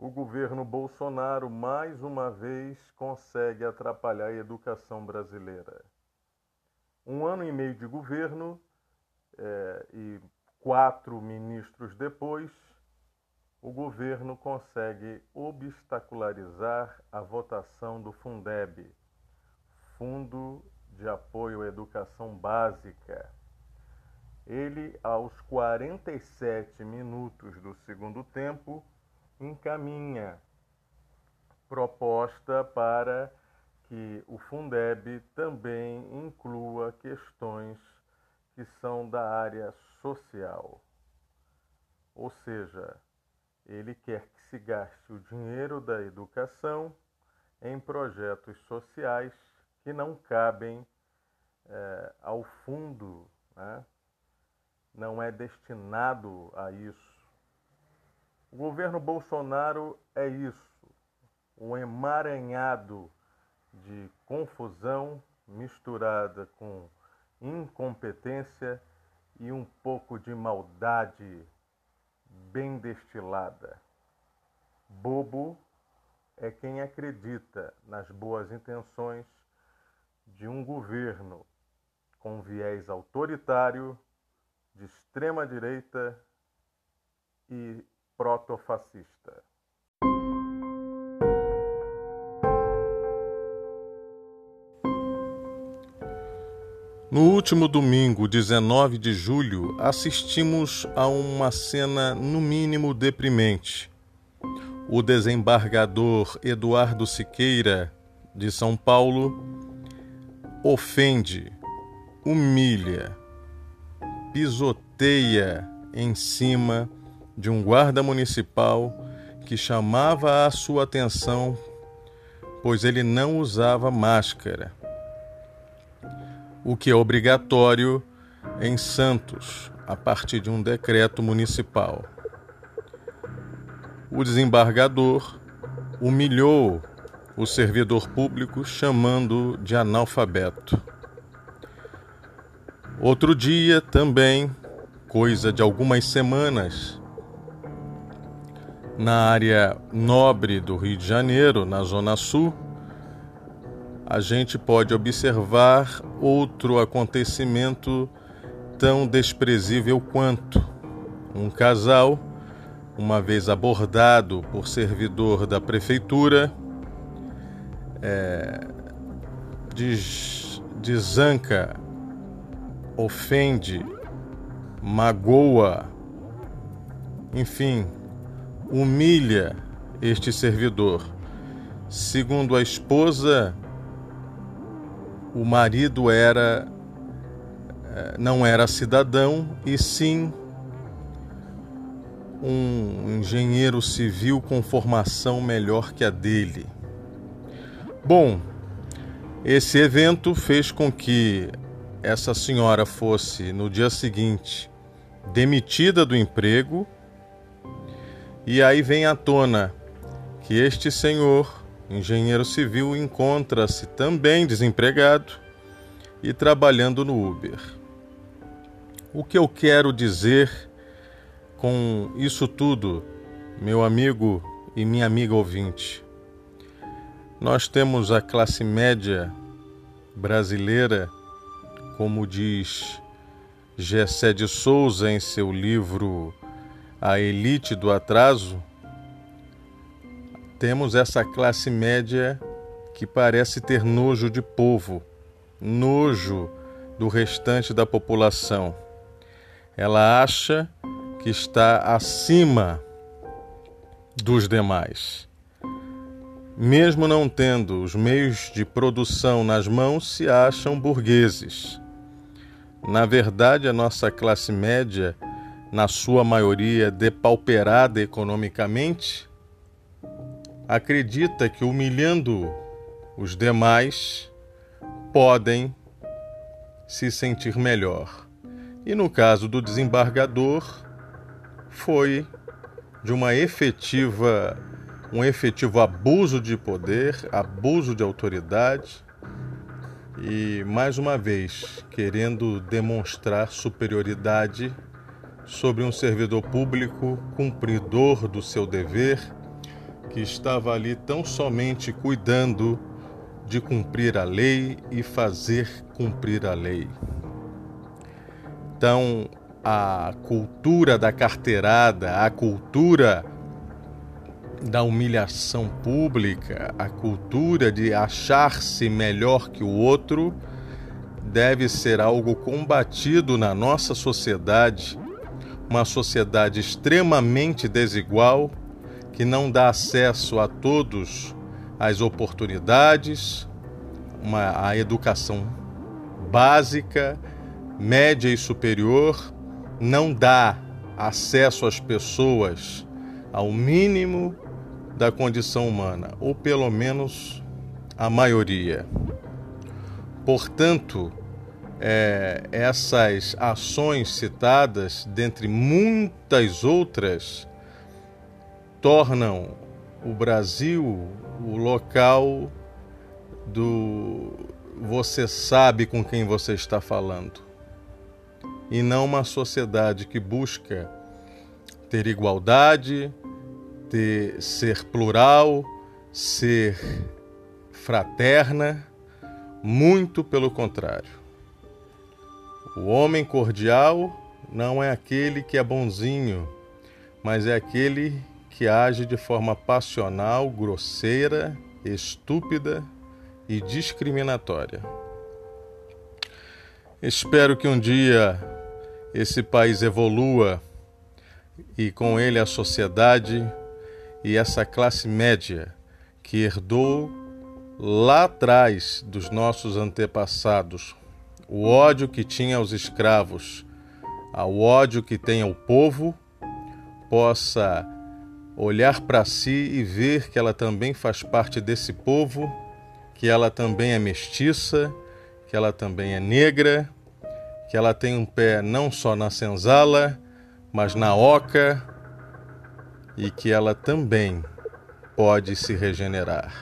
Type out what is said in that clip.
o governo Bolsonaro mais uma vez consegue atrapalhar a educação brasileira. Um ano e meio de governo é, e quatro ministros depois, o governo consegue obstacularizar a votação do Fundeb, Fundo de Apoio à Educação Básica. Ele, aos 47 minutos do segundo tempo, encaminha proposta para que o Fundeb também inclua questões que são da área social. Ou seja, ele quer que se gaste o dinheiro da educação em projetos sociais que não cabem é, ao fundo, né? não é destinado a isso. O governo Bolsonaro é isso, um emaranhado de confusão misturada com incompetência e um pouco de maldade bem destilada. Bobo é quem acredita nas boas intenções de um governo com viés autoritário, de extrema direita e protofascista. No último domingo, 19 de julho, assistimos a uma cena no mínimo deprimente. O desembargador Eduardo Siqueira, de São Paulo, ofende, humilha, pisoteia em cima de um guarda municipal que chamava a sua atenção, pois ele não usava máscara o que é obrigatório em Santos, a partir de um decreto municipal. O desembargador humilhou o servidor público chamando de analfabeto. Outro dia também, coisa de algumas semanas, na área nobre do Rio de Janeiro, na Zona Sul, a gente pode observar outro acontecimento tão desprezível quanto um casal, uma vez abordado por servidor da prefeitura, é, desanca, ofende, magoa, enfim, humilha este servidor. Segundo a esposa, o marido era eh, não era cidadão e sim um engenheiro civil com formação melhor que a dele. Bom, esse evento fez com que essa senhora fosse no dia seguinte demitida do emprego, e aí vem à tona que este senhor engenheiro civil encontra-se também desempregado e trabalhando no Uber. O que eu quero dizer com isso tudo, meu amigo e minha amiga ouvinte? Nós temos a classe média brasileira, como diz Gessé de Souza em seu livro A Elite do Atraso, temos essa classe média que parece ter nojo de povo, nojo do restante da população. Ela acha que está acima dos demais. Mesmo não tendo os meios de produção nas mãos, se acham burgueses. Na verdade, a nossa classe média, na sua maioria depauperada economicamente, acredita que humilhando os demais podem se sentir melhor. E no caso do desembargador, foi de uma efetiva um efetivo abuso de poder, abuso de autoridade e mais uma vez querendo demonstrar superioridade sobre um servidor público cumpridor do seu dever que estava ali tão somente cuidando de cumprir a lei e fazer cumprir a lei. Então, a cultura da carteirada, a cultura da humilhação pública, a cultura de achar-se melhor que o outro, deve ser algo combatido na nossa sociedade, uma sociedade extremamente desigual, que não dá acesso a todos às oportunidades, uma, a educação básica, média e superior, não dá acesso às pessoas ao mínimo da condição humana, ou pelo menos a maioria. Portanto, é, essas ações citadas, dentre muitas outras, tornam o Brasil o local do você sabe com quem você está falando e não uma sociedade que busca ter igualdade, ter, ser plural, ser fraterna, muito pelo contrário. O homem cordial não é aquele que é bonzinho, mas é aquele que age de forma passional, grosseira, estúpida e discriminatória. Espero que um dia esse país evolua e com ele a sociedade e essa classe média que herdou lá atrás dos nossos antepassados o ódio que tinha aos escravos, ao ódio que tem ao povo, possa olhar para si e ver que ela também faz parte desse povo, que ela também é mestiça, que ela também é negra que ela tem um pé não só na senzala, mas na oca e que ela também pode se regenerar.